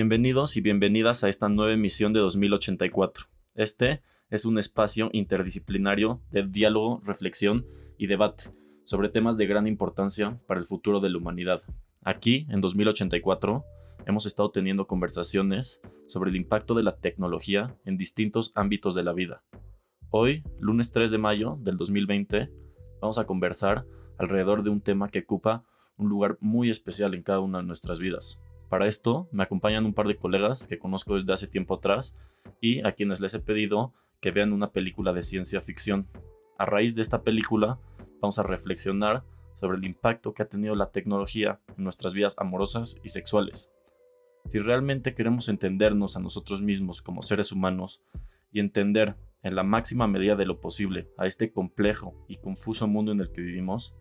Bienvenidos y bienvenidas a esta nueva emisión de 2084. Este es un espacio interdisciplinario de diálogo, reflexión y debate sobre temas de gran importancia para el futuro de la humanidad. Aquí, en 2084, hemos estado teniendo conversaciones sobre el impacto de la tecnología en distintos ámbitos de la vida. Hoy, lunes 3 de mayo del 2020, vamos a conversar alrededor de un tema que ocupa un lugar muy especial en cada una de nuestras vidas. Para esto me acompañan un par de colegas que conozco desde hace tiempo atrás y a quienes les he pedido que vean una película de ciencia ficción. A raíz de esta película vamos a reflexionar sobre el impacto que ha tenido la tecnología en nuestras vidas amorosas y sexuales. Si realmente queremos entendernos a nosotros mismos como seres humanos y entender en la máxima medida de lo posible a este complejo y confuso mundo en el que vivimos,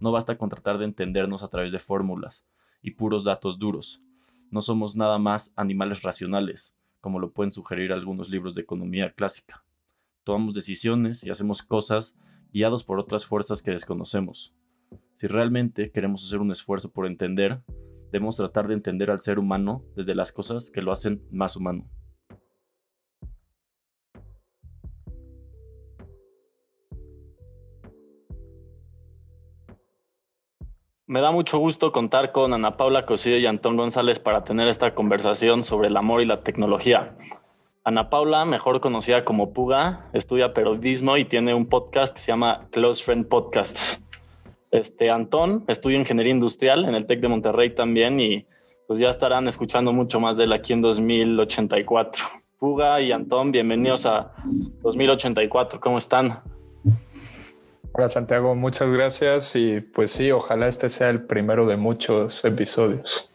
no basta con tratar de entendernos a través de fórmulas y puros datos duros. No somos nada más animales racionales, como lo pueden sugerir algunos libros de economía clásica. Tomamos decisiones y hacemos cosas guiados por otras fuerzas que desconocemos. Si realmente queremos hacer un esfuerzo por entender, debemos tratar de entender al ser humano desde las cosas que lo hacen más humano. Me da mucho gusto contar con Ana Paula Cosillo y Antón González para tener esta conversación sobre el amor y la tecnología. Ana Paula, mejor conocida como Puga, estudia periodismo y tiene un podcast que se llama Close Friend Podcasts. Este Antón estudia ingeniería industrial en el TEC de Monterrey también y pues ya estarán escuchando mucho más de él aquí en 2084. Puga y Antón, bienvenidos a 2084. ¿Cómo están? Hola Santiago, muchas gracias y pues sí, ojalá este sea el primero de muchos episodios.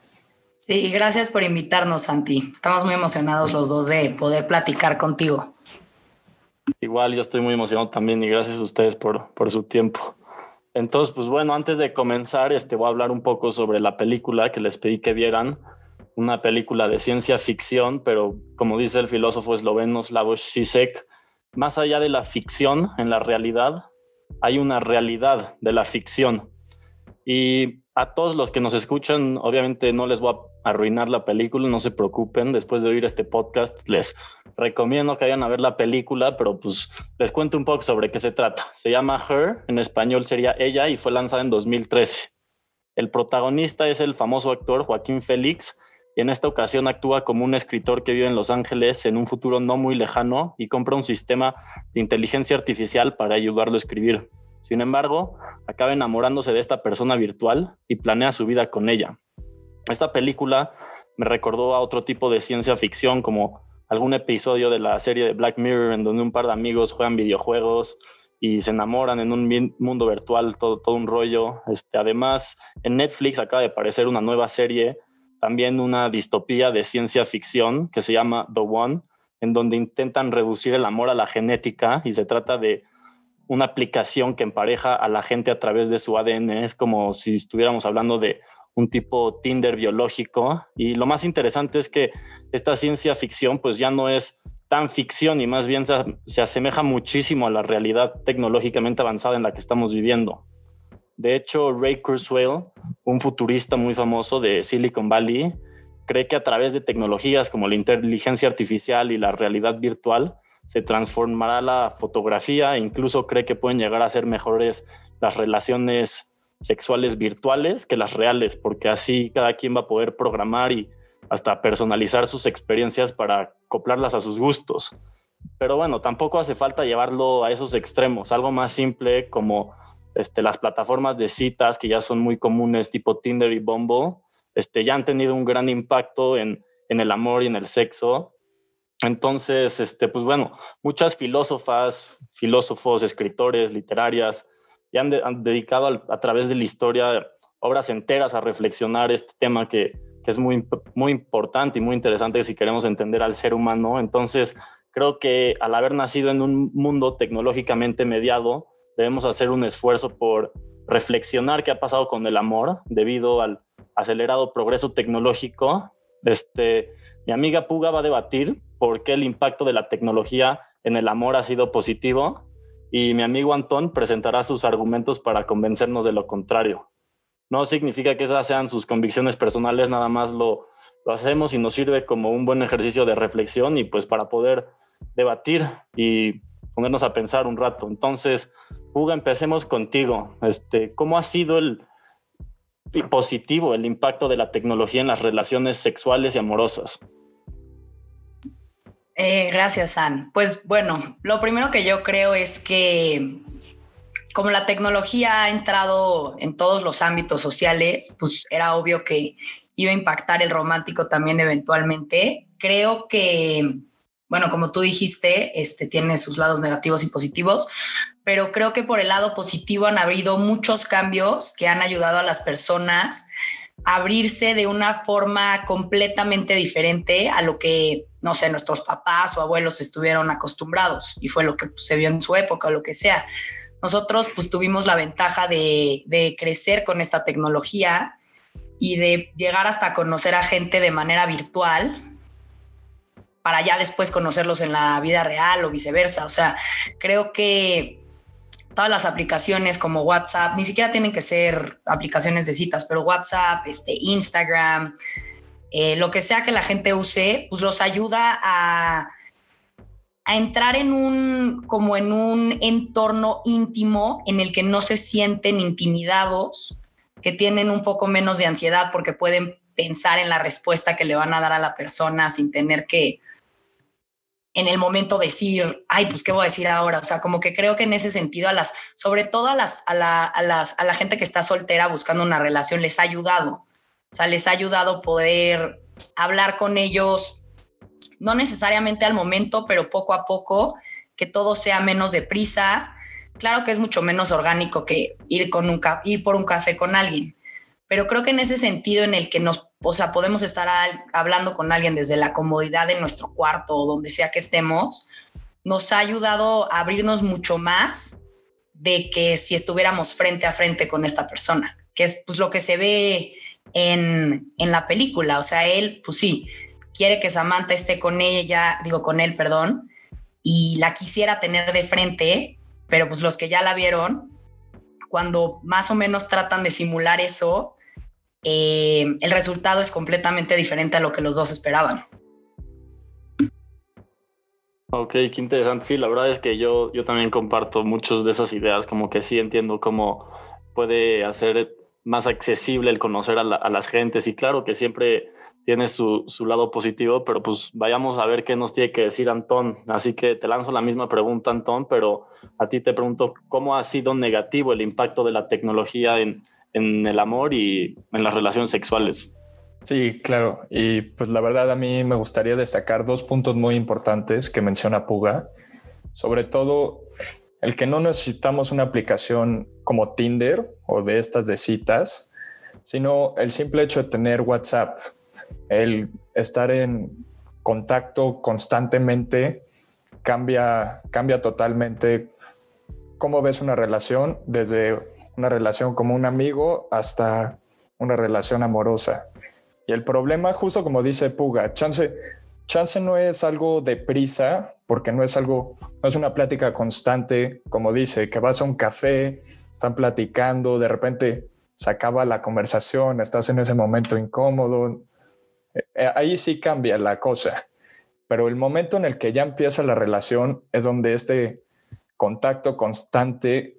Sí, gracias por invitarnos, Santi. Estamos muy emocionados los dos de poder platicar contigo. Igual, yo estoy muy emocionado también y gracias a ustedes por, por su tiempo. Entonces, pues bueno, antes de comenzar, este, voy a hablar un poco sobre la película que les pedí que vieran. Una película de ciencia ficción, pero como dice el filósofo esloveno Slavoj Zizek, más allá de la ficción en la realidad, hay una realidad de la ficción. Y a todos los que nos escuchan, obviamente no les voy a arruinar la película, no se preocupen. Después de oír este podcast, les recomiendo que vayan a ver la película, pero pues les cuento un poco sobre qué se trata. Se llama Her, en español sería ella, y fue lanzada en 2013. El protagonista es el famoso actor Joaquín Félix, y en esta ocasión actúa como un escritor que vive en Los Ángeles en un futuro no muy lejano y compra un sistema de inteligencia artificial para ayudarlo a escribir. Sin embargo, acaba enamorándose de esta persona virtual y planea su vida con ella. Esta película me recordó a otro tipo de ciencia ficción como algún episodio de la serie de Black Mirror en donde un par de amigos juegan videojuegos y se enamoran en un mundo virtual, todo, todo un rollo. Este, además, en Netflix acaba de aparecer una nueva serie también una distopía de ciencia ficción que se llama The One, en donde intentan reducir el amor a la genética y se trata de una aplicación que empareja a la gente a través de su ADN. Es como si estuviéramos hablando de un tipo Tinder biológico. Y lo más interesante es que esta ciencia ficción pues ya no es tan ficción y más bien se, se asemeja muchísimo a la realidad tecnológicamente avanzada en la que estamos viviendo. De hecho, Ray Kurzweil, un futurista muy famoso de Silicon Valley, cree que a través de tecnologías como la inteligencia artificial y la realidad virtual se transformará la fotografía e incluso cree que pueden llegar a ser mejores las relaciones sexuales virtuales que las reales, porque así cada quien va a poder programar y hasta personalizar sus experiencias para acoplarlas a sus gustos. Pero bueno, tampoco hace falta llevarlo a esos extremos, algo más simple como este, las plataformas de citas que ya son muy comunes, tipo Tinder y Bumble, este, ya han tenido un gran impacto en, el amor y en el sexo. Entonces, este, pues bueno, muchas filósofas, filósofos, escritores, literarias, ya han, dedicado a través de la historia obras enteras a reflexionar este tema que, que, es muy, muy importante y muy interesante si queremos entender al ser humano. Entonces, creo que al haber nacido en un mundo tecnológicamente mediado, debemos hacer un esfuerzo por reflexionar qué ha pasado con el amor debido al acelerado progreso tecnológico. Este, mi amiga Puga va a debatir por qué el impacto de la tecnología en el amor ha sido positivo y mi amigo Antón presentará sus argumentos para convencernos de lo contrario. No significa que esas sean sus convicciones personales, nada más lo, lo hacemos y nos sirve como un buen ejercicio de reflexión y pues para poder debatir y ponernos a pensar un rato. Entonces, Hugo, empecemos contigo. Este, ¿Cómo ha sido el positivo el impacto de la tecnología en las relaciones sexuales y amorosas? Eh, gracias, San. Pues bueno, lo primero que yo creo es que como la tecnología ha entrado en todos los ámbitos sociales, pues era obvio que iba a impactar el romántico también eventualmente. Creo que, bueno, como tú dijiste, este tiene sus lados negativos y positivos, pero creo que por el lado positivo han habido muchos cambios que han ayudado a las personas a abrirse de una forma completamente diferente a lo que, no sé, nuestros papás o abuelos estuvieron acostumbrados y fue lo que pues, se vio en su época o lo que sea. Nosotros pues tuvimos la ventaja de, crecer con esta tecnología y de llegar hasta conocer a gente de manera virtual para ya después conocerlos en la vida real o viceversa. O sea, creo que todas las aplicaciones como WhatsApp, ni siquiera tienen que ser aplicaciones de citas, pero WhatsApp, este, Instagram, eh, lo que sea que la gente use, pues los ayuda a a entrar en un, como en un entorno íntimo en el que no se sienten intimidados, que tienen un poco menos de ansiedad porque pueden pensar en la respuesta que le van a dar a la persona sin tener que en el momento decir, ay, pues qué voy a decir ahora. O sea, como que creo que en ese sentido a las, sobre todo a las, a la, a las, a la gente que está soltera buscando una relación, les ha ayudado. O sea, les ha ayudado poder hablar con ellos no necesariamente al momento, pero poco a poco, que todo sea menos deprisa. Claro que es mucho menos orgánico que ir, con un ir por un café con alguien, pero creo que en ese sentido en el que nos, o sea, podemos estar hablando con alguien desde la comodidad de nuestro cuarto o donde sea que estemos, nos ha ayudado a abrirnos mucho más de que si estuviéramos frente a frente con esta persona, que es pues lo que se ve en, en la película. O sea, él, pues sí, quiere que Samantha esté con ella, digo con él, perdón, y la quisiera tener de frente, pero pues los que ya la vieron, cuando más o menos tratan de simular eso, eh, el resultado es completamente diferente a lo que los dos esperaban. Ok, qué interesante. Sí, la verdad es que yo, yo también comparto muchas de esas ideas, como que sí entiendo cómo puede hacer más accesible el conocer a, a las gentes y claro que siempre tiene su, su, lado positivo, pero pues vayamos a ver qué nos tiene que decir Antón. Así que te lanzo la misma pregunta, Antón, pero a ti te pregunto, ¿cómo ha sido negativo el impacto de la tecnología en, en el amor y en las relaciones sexuales? Sí, claro. Y pues la verdad a mí me gustaría destacar dos puntos muy importantes que menciona Puga. Sobre todo el que no necesitamos una aplicación como Tinder o de estas de citas, sino el simple hecho de tener WhatsApp el estar en contacto constantemente cambia, cambia totalmente cómo ves una relación, desde una relación como un amigo hasta una relación amorosa. Y el problema, justo como dice Puga, chance, chance no es algo de prisa, porque no es algo, no es una plática constante, como dice, que vas a un café, están platicando, de repente se acaba la conversación, estás en ese momento incómodo, eh, ahí sí cambia la cosa, pero el momento en el que ya empieza la relación es donde este contacto constante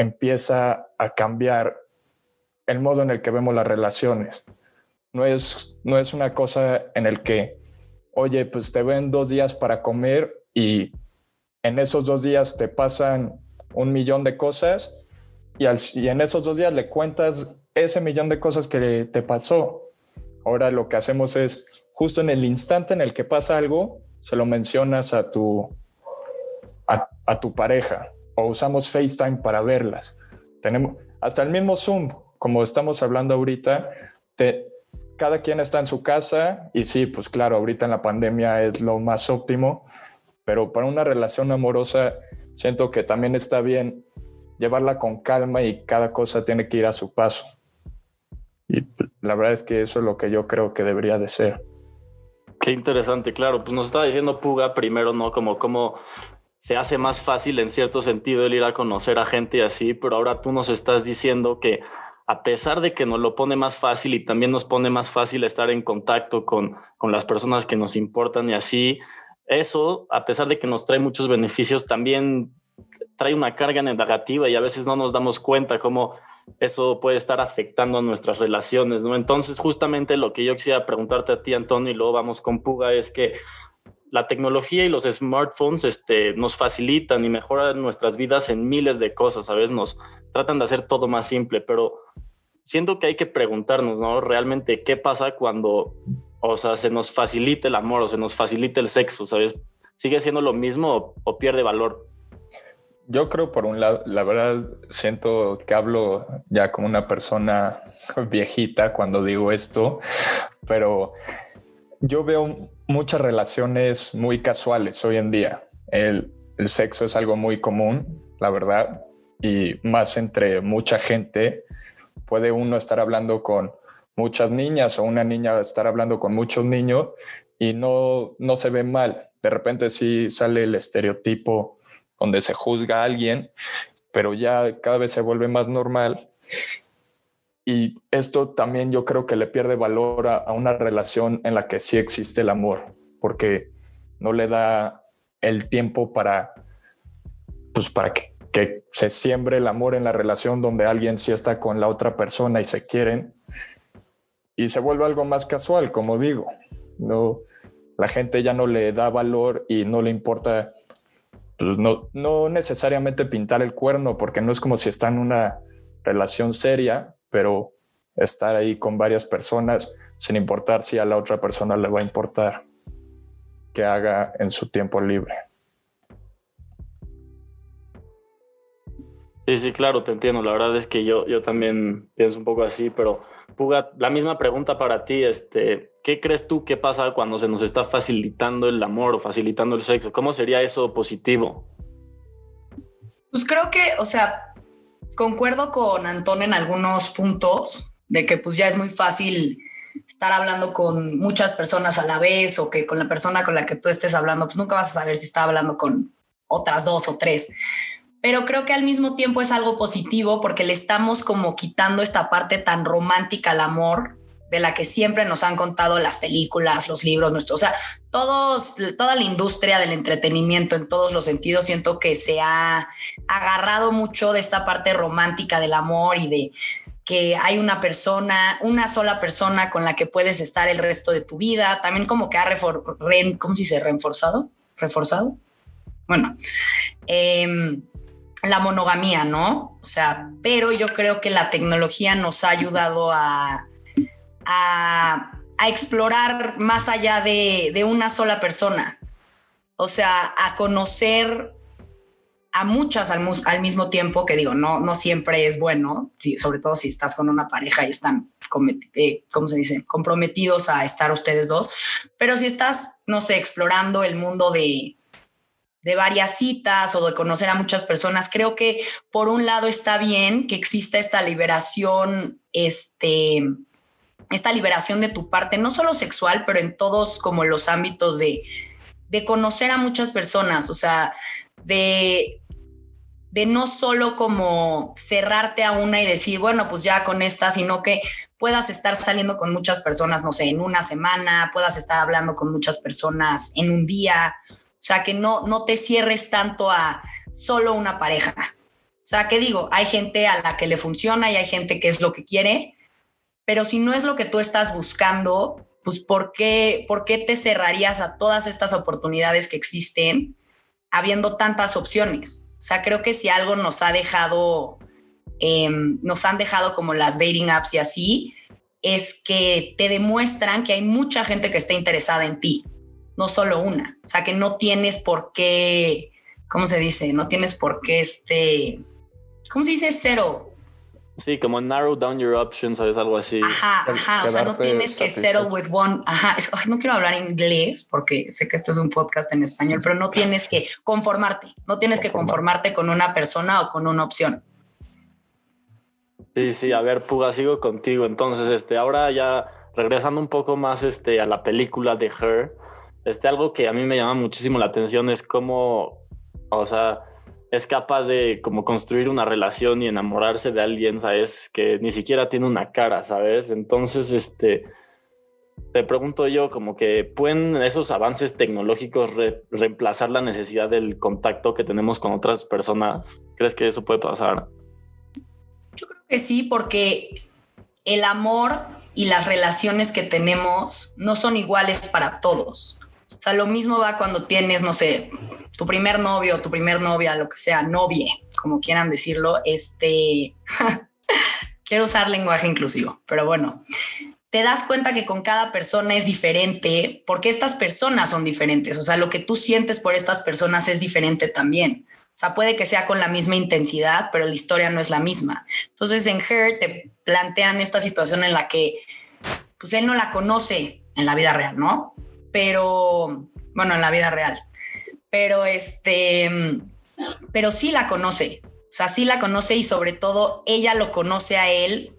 empieza a cambiar el modo en el que vemos las relaciones. No es, no es una cosa en el que, oye, pues te ven dos días para comer y en esos dos días te pasan un millón de cosas y, y en esos dos días le cuentas ese millón de cosas que te pasó. Ahora lo que hacemos es, justo en el instante en el que pasa algo, se lo mencionas a tu, a, tu pareja o usamos FaceTime para verlas. Tenemos hasta el mismo Zoom, como estamos hablando ahorita, cada quien está en su casa y sí, pues claro, ahorita en la pandemia es lo más óptimo, pero para una relación amorosa siento que también está bien llevarla con calma y cada cosa tiene que ir a su paso. Y la verdad es que eso es lo que yo creo que debería de ser. Qué interesante, claro. Pues nos estaba diciendo Puga primero, ¿no? Como cómo se hace más fácil en cierto sentido el ir a conocer a gente y así, pero ahora tú nos estás diciendo que a pesar de que nos lo pone más fácil y también nos pone más fácil estar en contacto con, con las personas que nos importan y así, eso, a pesar de que nos trae muchos beneficios, también trae una carga negativa y a veces no nos damos cuenta cómo eso puede estar afectando a nuestras relaciones, ¿no? Entonces, justamente lo que yo quisiera preguntarte a ti, Antonio, y luego vamos con Puga, es que la tecnología y los smartphones este, nos facilitan y mejoran nuestras vidas en miles de cosas, ¿sabes? Nos tratan de hacer todo más simple, pero siento que hay que preguntarnos, ¿no? Realmente, ¿qué pasa cuando, o sea, se nos facilita el amor o se nos facilita el sexo, ¿sabes? ¿Sigue siendo lo mismo o, o pierde valor? Yo creo, por un lado, la verdad, siento que hablo ya como una persona viejita cuando digo esto, pero yo veo muchas relaciones muy casuales hoy en día. El, sexo es algo muy común, la verdad, y más entre mucha gente. Puede uno estar hablando con muchas niñas o una niña estar hablando con muchos niños y no, no se ve mal. De repente sí sale el estereotipo donde se juzga a alguien, pero ya cada vez se vuelve más normal. Y esto también yo creo que le pierde valor a, una relación en la que sí existe el amor, porque no le da el tiempo para, pues para que, que se siembre el amor en la relación donde alguien sí está con la otra persona y se quieren y se vuelve algo más casual, como digo. No, la gente ya no le da valor y no le importa pues no, no necesariamente pintar el cuerno, porque no es como si está en una relación seria, pero estar ahí con varias personas sin importar si a la otra persona le va a importar que haga en su tiempo libre. Sí, sí, claro, te entiendo. La verdad es que yo, yo también pienso un poco así, pero Puga, la misma pregunta para ti, este, ¿qué crees tú que pasa cuando se nos está facilitando el amor o facilitando el sexo? ¿Cómo sería eso positivo? Pues creo que, o sea, concuerdo con Antón en algunos puntos de que pues ya es muy fácil estar hablando con muchas personas a la vez o que con la persona con la que tú estés hablando, pues nunca vas a saber si está hablando con otras dos o tres. Pero creo que al mismo tiempo es algo positivo porque le estamos como quitando esta parte tan romántica al amor de la que siempre nos han contado las películas, los libros, nuestros, o sea, todos, toda la industria del entretenimiento en todos los sentidos, siento que se ha agarrado mucho de esta parte romántica del amor y de que hay una persona, una sola persona con la que puedes estar el resto de tu vida, también como que ha refor, ¿cómo se dice? Reforzado, reforzado. Bueno, eh, la monogamía, ¿no? O sea, pero yo creo que la tecnología nos ha ayudado a, a, explorar más allá de, una sola persona. O sea, a conocer a muchas al, mismo tiempo, que digo, no, no siempre es bueno, sobre todo si estás con una pareja y están, eh, ¿cómo se dice?, comprometidos a estar ustedes dos. Pero si estás, no sé, explorando el mundo de, de varias citas o de conocer a muchas personas. Creo que por un lado está bien que exista esta liberación, este, esta liberación de tu parte, no solo sexual, pero en todos como los ámbitos de, de conocer a muchas personas, o sea, de, de no solo como cerrarte a una y decir, bueno, pues ya con esta, sino que puedas estar saliendo con muchas personas, no sé, en una semana, puedas estar hablando con muchas personas en un día, o sea, que no, no te cierres tanto a solo una pareja. O sea, que digo, hay gente a la que le funciona y hay gente que es lo que quiere, pero si no es lo que tú estás buscando, pues ¿por qué, ¿por qué te cerrarías a todas estas oportunidades que existen habiendo tantas opciones? O sea, creo que si algo nos ha dejado, em, nos han dejado como las dating apps y así, es que te demuestran que hay mucha gente que está interesada en ti no solo una. O sea, que no tienes por qué, ¿cómo se dice? No tienes por qué este, ¿cómo se dice cero? Sí, como narrow down your options, ¿sabes? Algo así. Ajá, ajá. O sea, no tienes que settle with one. Ajá. no quiero hablar inglés porque sé que esto es un podcast en español, pero no tienes que conformarte. No tienes que conformarte con una persona o con una opción. Sí, sí. A ver, Puga, sigo contigo. Entonces, este, ahora ya regresando un poco más este, a la película de Her, este, algo que a mí me llama muchísimo la atención es cómo, o sea, es capaz de como construir una relación y enamorarse de alguien, ¿sabes? Que ni siquiera tiene una cara, ¿sabes? Entonces, este, te pregunto yo, como que pueden esos avances tecnológicos reemplazar la necesidad del contacto que tenemos con otras personas. ¿Crees que eso puede pasar? Yo creo que sí, porque el amor y las relaciones que tenemos no son iguales para todos. O sea, lo mismo va cuando tienes, no sé, tu primer novio, tu primer novia, lo que sea, novie, como quieran decirlo, este, quiero usar lenguaje inclusivo, pero bueno, te das cuenta que con cada persona es diferente porque estas personas son diferentes, o sea, lo que tú sientes por estas personas es diferente también. O sea, puede que sea con la misma intensidad, pero la historia no es la misma. Entonces en Her te plantean esta situación en la que pues él no la conoce en la vida real, ¿no? Pero, bueno, en la vida real. Pero este, pero sí la conoce, o sea, sí la conoce y sobre todo ella lo conoce a él,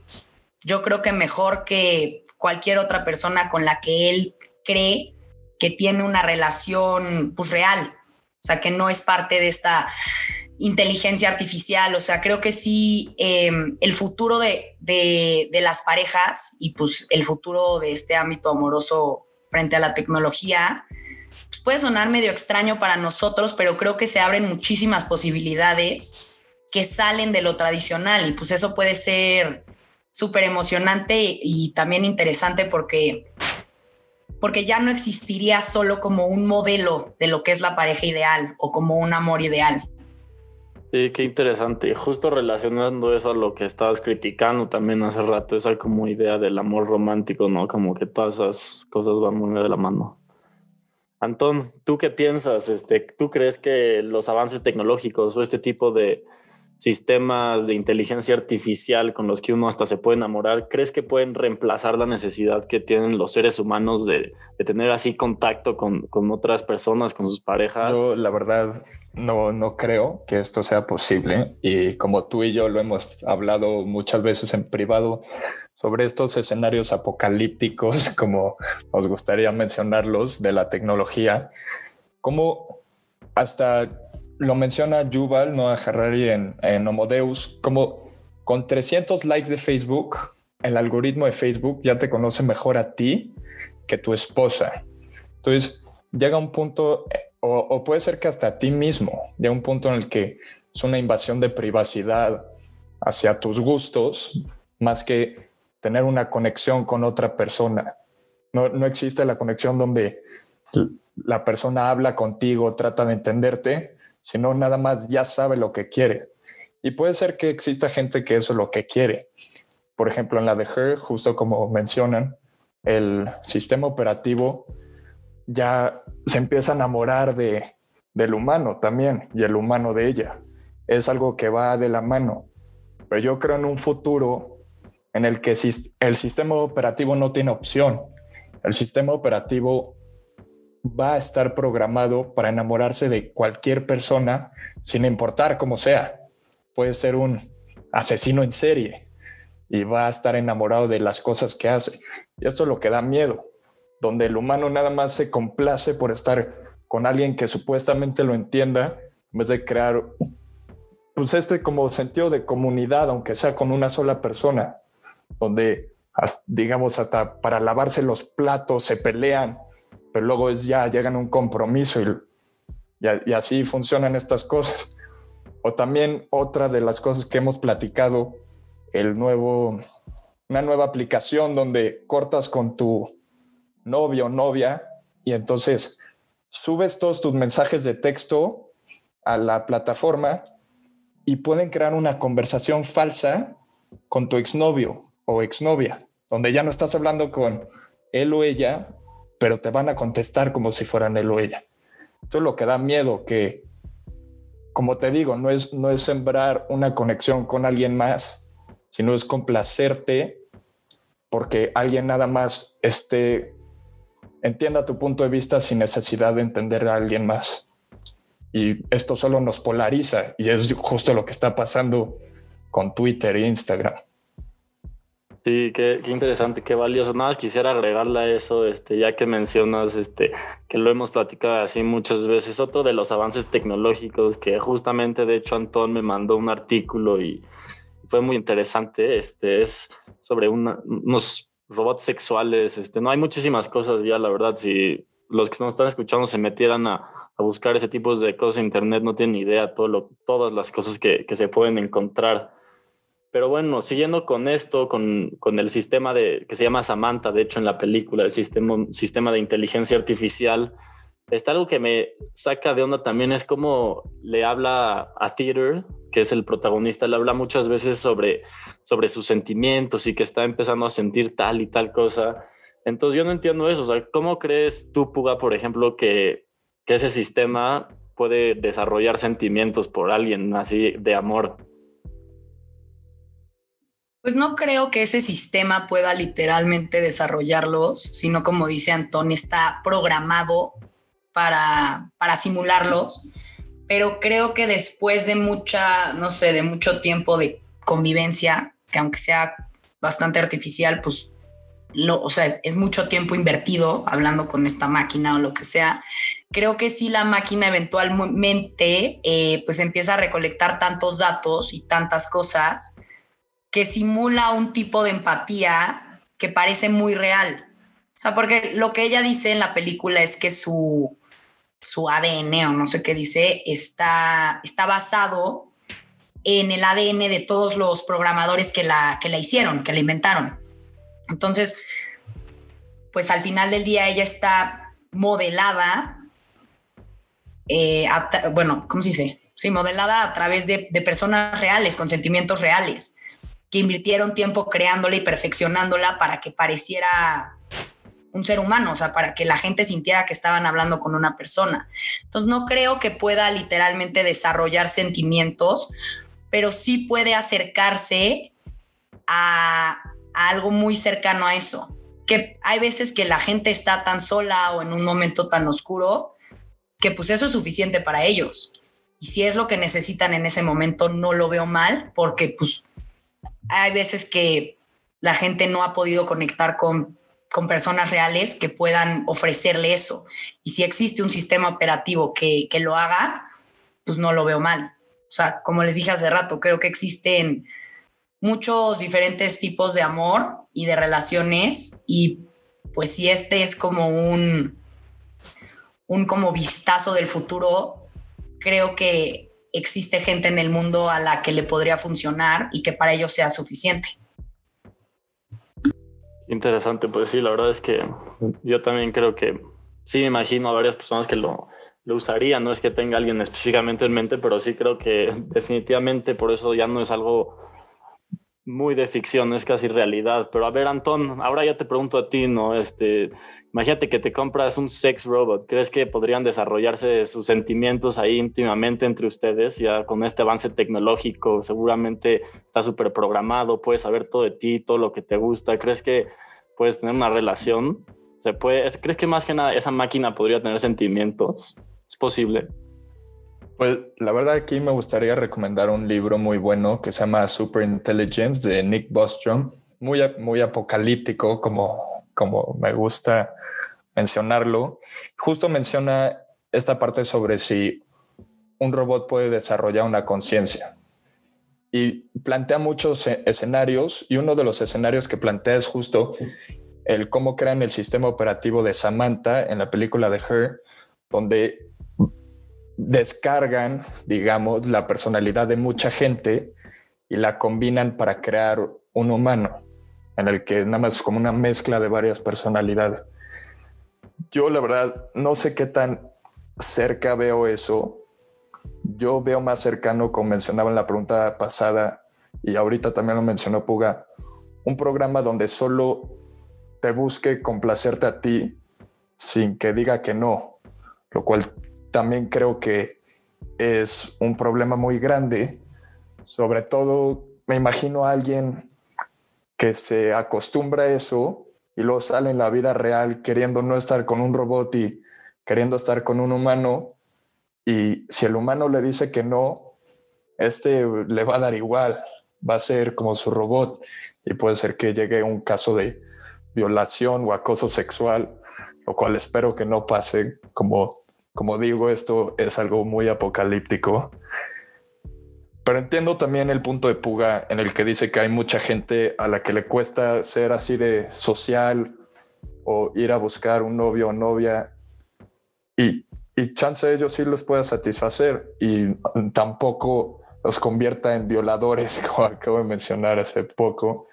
yo creo que mejor que cualquier otra persona con la que él cree que tiene una relación pues real, o sea, que no es parte de esta inteligencia artificial, o sea, creo que sí, em, el futuro de, de, de, las parejas y pues el futuro de este ámbito amoroso frente a la tecnología, pues, puede sonar medio extraño para nosotros, pero creo que se abren muchísimas posibilidades que salen de lo tradicional y pues eso puede ser súper emocionante y también interesante porque porque ya no existiría solo como un modelo de lo que es la pareja ideal o como un amor ideal. Sí, qué interesante. Justo relacionando eso a lo que estabas criticando también hace rato, esa como idea del amor romántico, ¿no? Como que todas esas cosas van muy de la mano. Antón, ¿tú qué piensas? Este, ¿Tú crees que los avances tecnológicos o este tipo de sistemas de inteligencia artificial con los que uno hasta se puede enamorar, crees que pueden reemplazar la necesidad que tienen los seres humanos de, tener así contacto con, con, otras personas, con sus parejas? Yo, la verdad, no, no creo que esto sea posible. Y como tú y yo lo hemos hablado muchas veces en privado, sobre estos escenarios apocalípticos, como nos gustaría mencionarlos, de la tecnología, como hasta lo menciona Yuval Noah Harari en, en Homodeus, como con 300 likes de Facebook, el algoritmo de Facebook ya te conoce mejor a ti que tu esposa. Entonces, llega un punto, o, o puede ser que hasta a ti mismo, llega un punto en el que es una invasión de privacidad hacia tus gustos, más que tener una conexión con otra persona. No, no existe la conexión donde la persona habla contigo, trata de entenderte, sino nada más ya sabe lo que quiere. Y puede ser que exista gente que eso es lo que quiere. Por ejemplo, en la de Her, justo como mencionan, el sistema operativo ya se empieza a enamorar de, del humano también y el humano de ella. Es algo que va de la mano. Pero yo creo en un futuro en el que el sistema operativo no tiene opción. El sistema operativo va a estar programado para enamorarse de cualquier persona sin importar cómo sea. Puede ser un asesino en serie y va a estar enamorado de las cosas que hace. Y esto es lo que da miedo, donde el humano nada más se complace por estar con alguien que supuestamente lo entienda, en vez de crear pues este como sentido de comunidad, aunque sea con una sola persona donde, digamos, hasta para lavarse los platos se pelean, pero luego es ya llegan a un compromiso y, y, así funcionan estas cosas. O también otra de las cosas que hemos platicado, el nuevo, una nueva aplicación donde cortas con tu novio o novia y entonces subes todos tus mensajes de texto a la plataforma y pueden crear una conversación falsa con tu exnovio o exnovia, donde ya no estás hablando con él o ella, pero te van a contestar como si fueran él o ella. Esto es lo que da miedo, que, como te digo, no es, no es sembrar una conexión con alguien más, sino es complacerte porque alguien nada más esté, entienda tu punto de vista sin necesidad de entender a alguien más. Y esto solo nos polariza y es justo lo que está pasando con Twitter e Instagram. Sí, qué, interesante, qué valioso. Nada más quisiera agregarle a eso, este, ya que mencionas este, que lo hemos platicado así muchas veces. Otro de los avances tecnológicos que justamente, de hecho, Antón me mandó un artículo y fue muy interesante. Este es sobre unos robots sexuales. Este, no hay muchísimas cosas ya, la verdad. Si los que nos están escuchando se metieran a, a buscar ese tipo de cosas en internet, no tienen idea todo lo, todas las cosas que, que se pueden encontrar pero bueno, siguiendo con esto, con, con, el sistema de, que se llama Samantha, de hecho en la película, el sistema, sistema de inteligencia artificial, está algo que me saca de onda también, es como le habla a Theater, que es el protagonista, le habla muchas veces sobre, sobre sus sentimientos y que está empezando a sentir tal y tal cosa. Entonces yo no entiendo eso, o sea, ¿cómo crees tú, Puga, por ejemplo, que, que ese sistema puede desarrollar sentimientos por alguien así de amor? Pues no creo que ese sistema pueda literalmente desarrollarlos, sino como dice Antón, está programado para, para simularlos, pero creo que después de mucha, no sé, de mucho tiempo de convivencia, que aunque sea bastante artificial, pues lo, o sea, es, mucho tiempo invertido hablando con esta máquina o lo que sea. Creo que si la máquina eventualmente eh, pues empieza a recolectar tantos datos y tantas cosas que simula un tipo de empatía que parece muy real. O sea, porque lo que ella dice en la película es que su, su ADN o no sé qué dice está, está basado en el ADN de todos los programadores que la, que la hicieron, que la inventaron. Entonces, pues al final del día ella está modelada, eh, bueno, ¿cómo se dice? Sí, modelada a través de, de personas reales, con sentimientos reales que invirtieron tiempo creándola y perfeccionándola para que pareciera un ser humano, o sea, para que la gente sintiera que estaban hablando con una persona. Entonces, no creo que pueda literalmente desarrollar sentimientos, pero sí puede acercarse a, algo muy cercano a eso. Que hay veces que la gente está tan sola o en un momento tan oscuro que pues eso es suficiente para ellos. Y si es lo que necesitan en ese momento, no lo veo mal, porque pues hay veces que la gente no ha podido conectar con, personas reales que puedan ofrecerle eso. Y si existe un sistema operativo que, lo haga, pues no lo veo mal. O sea, como les dije hace rato, creo que existen muchos diferentes tipos de amor y de relaciones y pues si este es como un, un como vistazo del futuro, creo que existe gente en el mundo a la que le podría funcionar y que para ellos sea suficiente. Interesante, pues sí, la verdad es que yo también creo que sí me imagino a varias personas que lo, lo usarían, no es que tenga alguien específicamente en mente, pero sí creo que definitivamente por eso ya no es algo muy de ficción, es casi realidad. Pero a ver, Antón, ahora ya te pregunto a ti, ¿no? Este, imagínate que te compras un sex robot. ¿Crees que podrían desarrollarse sus sentimientos ahí íntimamente entre ustedes? Ya con este avance tecnológico, seguramente está súper programado, puedes saber todo de ti, todo lo que te gusta. ¿Crees que puedes tener una relación? ¿Se puede, ¿Crees que más que nada esa máquina podría tener sentimientos? ¿Es posible? Pues la verdad aquí me gustaría recomendar un libro muy bueno que se llama Super Intelligence de Nick Bostrom, muy, muy apocalíptico como, como me gusta mencionarlo. Justo menciona esta parte sobre si un robot puede desarrollar una conciencia y plantea muchos e-, escenarios y uno de los escenarios que plantea es justo el cómo crean el sistema operativo de Samantha en la película de Her, donde descargan, digamos, la personalidad de mucha gente y la combinan para crear un humano, en el que nada más como una mezcla de varias personalidades. Yo la verdad no sé qué tan cerca veo eso. Yo veo más cercano, como mencionaba en la pregunta pasada, y ahorita también lo mencionó Puga, un programa donde solo te busque complacerte a ti sin que diga que no, lo cual también creo que es un problema muy grande. Sobre todo, me imagino a alguien que se acostumbra a eso y luego sale en la vida real queriendo no estar con un robot y queriendo estar con un humano. Y si el humano le dice que no, este le va a dar igual, va a ser como su robot. y puede ser que llegue un caso de violación o acoso sexual, lo cual espero que no pase. Como, como digo, esto es algo muy apocalíptico. Pero entiendo también el punto de Puga en el que dice que hay mucha gente a la que le cuesta ser así de social o ir a buscar un novio o novia y, y chance ellos sí los pueda satisfacer y tampoco los convierta en violadores, como acabo de mencionar hace poco,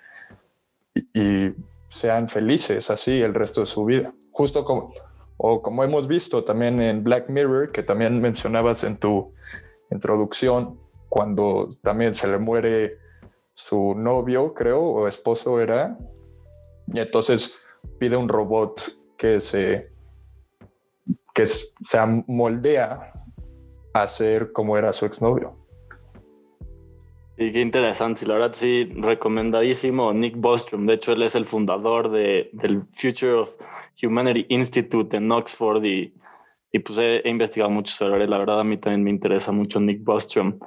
y, sean felices así el resto de su vida. Justo como, o como hemos visto también en Black Mirror, que también mencionabas en tu introducción, cuando también se le muere su novio, creo, o esposo era, y entonces pide un robot que se que se moldea a ser como era su exnovio. Y qué interesante, la verdad sí, recomendadísimo Nick Bostrom. De hecho, él es el fundador de, del Future of Humanity Institute en Oxford y, y pues he, investigado mucho sobre él. La verdad a mí también me interesa mucho Nick Bostrom.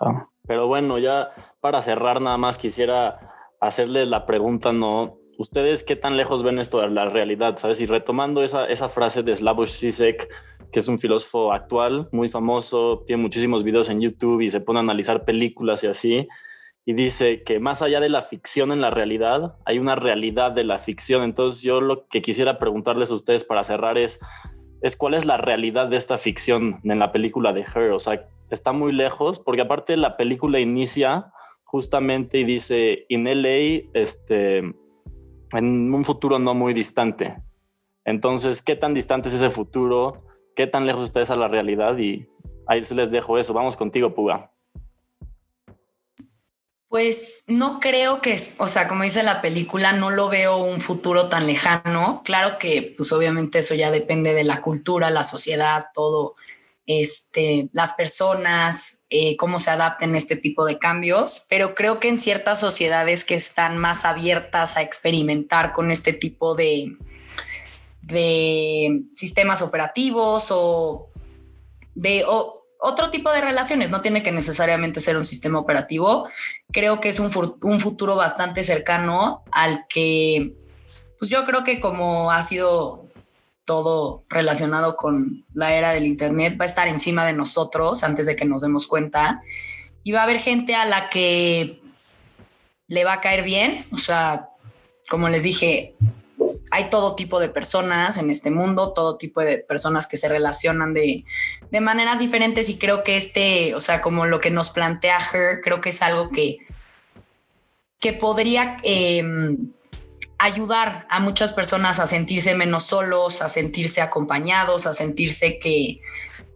Ah, pero bueno, ya para cerrar nada más quisiera hacerles la pregunta, ¿no? ¿Ustedes qué tan lejos ven esto de la realidad? ¿Sabes? Y retomando esa, esa frase de Slavoj Zizek, que es un filósofo actual, muy famoso, tiene muchísimos videos en YouTube y se pone a analizar películas y así, y dice que más allá de la ficción en la realidad, hay una realidad de la ficción. Entonces yo lo que quisiera preguntarles a ustedes para cerrar es, es cuál es la realidad de esta ficción en la película de Her. O sea, está muy lejos, porque aparte la película inicia justamente y dice, in LA, este, en un futuro no muy distante. Entonces, ¿qué tan distante es ese futuro? qué tan lejos ustedes a la realidad y ahí se les dejo eso. Vamos contigo, Puga. Pues no creo que, o sea, como dice la película, no lo veo un futuro tan lejano. Claro que, pues obviamente eso ya depende de la cultura, la sociedad, todo, este, las personas, eh, cómo se adapten a este tipo de cambios. Pero creo que en ciertas sociedades que están más abiertas a experimentar con este tipo de, de sistemas operativos o de otro tipo de relaciones, no tiene que necesariamente ser un sistema operativo. Creo que es un, un futuro bastante cercano al que, pues yo creo que como ha sido todo relacionado con la era del Internet, va a estar encima de nosotros antes de que nos demos cuenta. Y va a haber gente a la que le va a caer bien. O sea, como les dije, hay todo tipo de personas en este mundo, todo tipo de personas que se relacionan de, maneras diferentes y creo que este, o sea, como lo que nos plantea Her, creo que es algo que, que podría em, ayudar a muchas personas a sentirse menos solos, a sentirse acompañados, a sentirse que,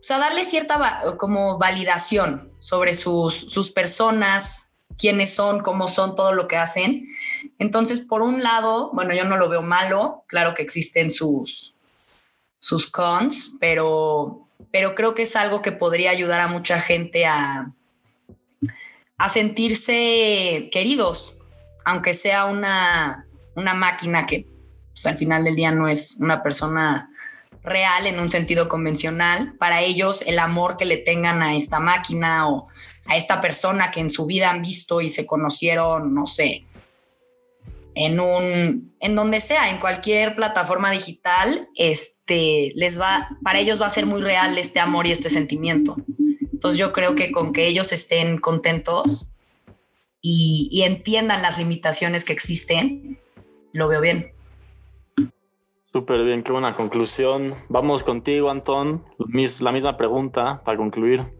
o sea, darle cierta como validación sobre sus, sus personas, quiénes son, cómo son, todo lo que hacen. Entonces, por un lado, bueno, yo no lo veo malo, claro que existen sus, sus cons, pero, pero creo que es algo que podría ayudar a mucha gente a, a sentirse queridos, aunque sea una, una máquina que pues, al final del día no es una persona real en un sentido convencional. Para ellos, el amor que le tengan a esta máquina o a esta persona que en su vida han visto y se conocieron, no sé, en un, en donde sea, en cualquier plataforma digital, este, les va, para ellos va a ser muy real este amor y este sentimiento. Entonces yo creo que con que ellos estén contentos y, y entiendan las limitaciones que existen, lo veo bien. Súper bien, qué buena conclusión. Vamos contigo, Antón. La misma pregunta para concluir.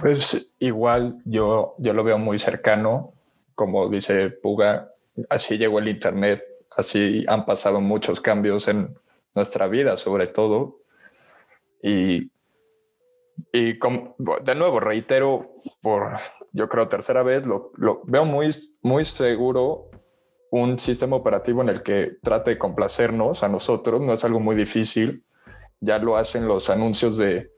Pues igual yo, yo lo veo muy cercano, como dice Puga, así llegó el Internet, así han pasado muchos cambios en nuestra vida sobre todo. Y, y de nuevo, reitero, por yo creo tercera vez, lo, lo veo muy, muy seguro un sistema operativo en el que trate de complacernos a nosotros, no es algo muy difícil, ya lo hacen los anuncios de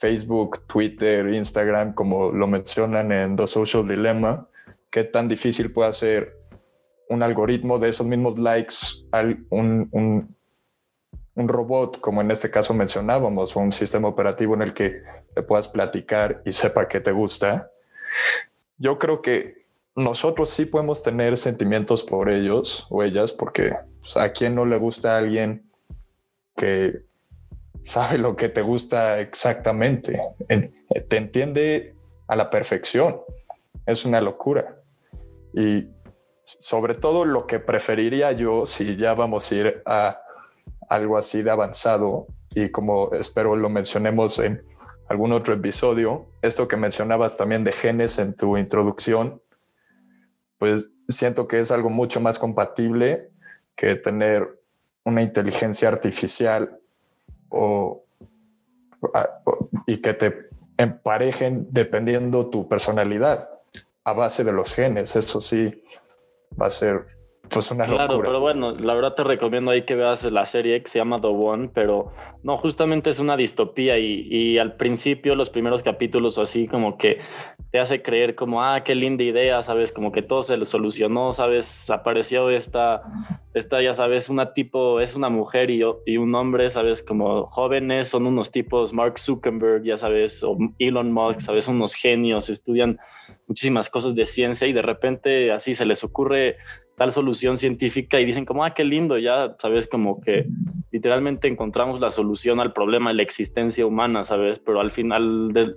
Facebook, Twitter, Instagram, como lo mencionan en The Social Dilemma, qué tan difícil puede ser un algoritmo de esos mismos likes un, un, un, robot, como en este caso mencionábamos, un sistema operativo en el que le puedas platicar y sepa que te gusta. yo creo que nosotros sí podemos tener sentimientos por ellos o ellas, porque pues, a quien no le gusta a alguien que sabe lo que te gusta exactamente, te entiende a la perfección. Es una locura. Y sobre todo lo que preferiría yo, si ya vamos a ir a algo así de avanzado, y como espero lo mencionemos en algún otro episodio, esto que mencionabas también de genes en tu introducción, pues siento que es algo mucho más compatible que tener una inteligencia artificial o, y que te emparejen dependiendo tu personalidad a base de los genes. Eso sí va a ser pues una claro, pero bueno, la verdad te recomiendo ahí que veas la serie que se llama The One, pero no, justamente es una distopía y, y, al principio los primeros capítulos o así como que te hace creer como, ah, qué linda idea, sabes, como que todo se le solucionó, sabes, apareció esta, esta, ya sabes, una tipo, es una mujer y, y un hombre, sabes, como jóvenes, son unos tipos, Mark Zuckerberg, ya sabes, o Elon Musk, sabes, unos genios, estudian muchísimas cosas de ciencia y de repente así se les ocurre tal solución científica y dicen como, ah, qué lindo, ya sabes, como que literalmente encontramos la solución al problema de la existencia humana, sabes, pero al final, de,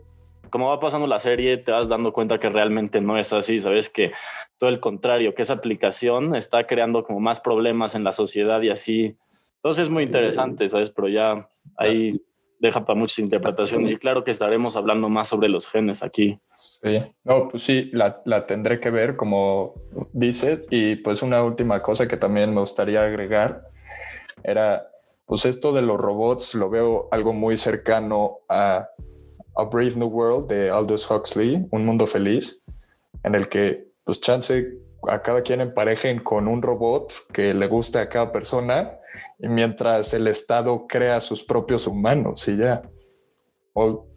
como va pasando la serie, te vas dando cuenta que realmente no es así, sabes, que todo el contrario, que esa aplicación está creando como más problemas en la sociedad y así. Entonces es muy interesante, sabes, pero ya ahí deja para muchas interpretaciones y claro que estaremos hablando más sobre los genes aquí. Sí, no, pues sí, la, la, tendré que ver como dice y pues una última cosa que también me gustaría agregar era pues esto de los robots lo veo algo muy cercano a A Brave New World de Aldous Huxley, Un Mundo Feliz, en el que pues chance a cada quien emparejen con un robot que le guste a cada persona y mientras el Estado crea sus propios humanos y ya. O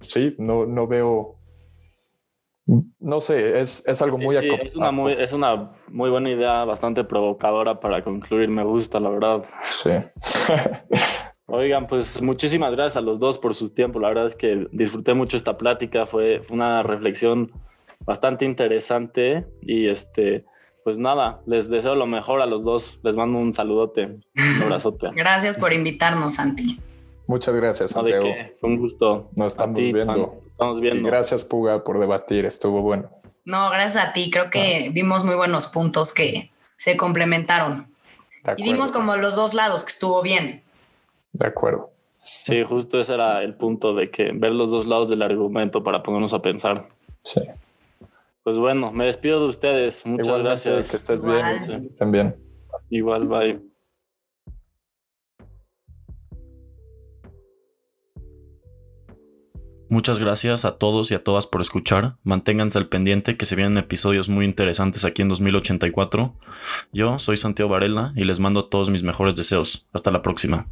sí, no, no veo. No sé, es, es algo muy, es, una muy Es una muy buena idea, bastante provocadora para concluir. Me gusta, la verdad. Sí. Oigan, pues muchísimas gracias a los dos por su tiempo. La verdad es que disfruté mucho esta plática. Fue una reflexión bastante interesante y este pues nada, les deseo lo mejor a los dos. Les mando un saludote, un abrazote. gracias por invitarnos, Santi. Muchas gracias, Santiago. Fue un gusto. Nos estamos viendo. estamos viendo. Y gracias, Puga, por debatir. Estuvo bueno. No, gracias a ti. Creo que ah. vimos muy buenos puntos que se complementaron. y vimos como los dos lados, que estuvo bien. De acuerdo. Sí, justo ese era el punto de que ver los dos lados del argumento para ponernos a pensar. Sí. Pues bueno, me despido de ustedes. Muchas gracias. Que estés bien. También. Igual, bye. Muchas gracias a todos y a todas por escuchar. Manténganse al pendiente que se vienen episodios muy interesantes aquí en 2084. Yo soy Santiago Varela y les mando todos mis mejores deseos. Hasta la próxima.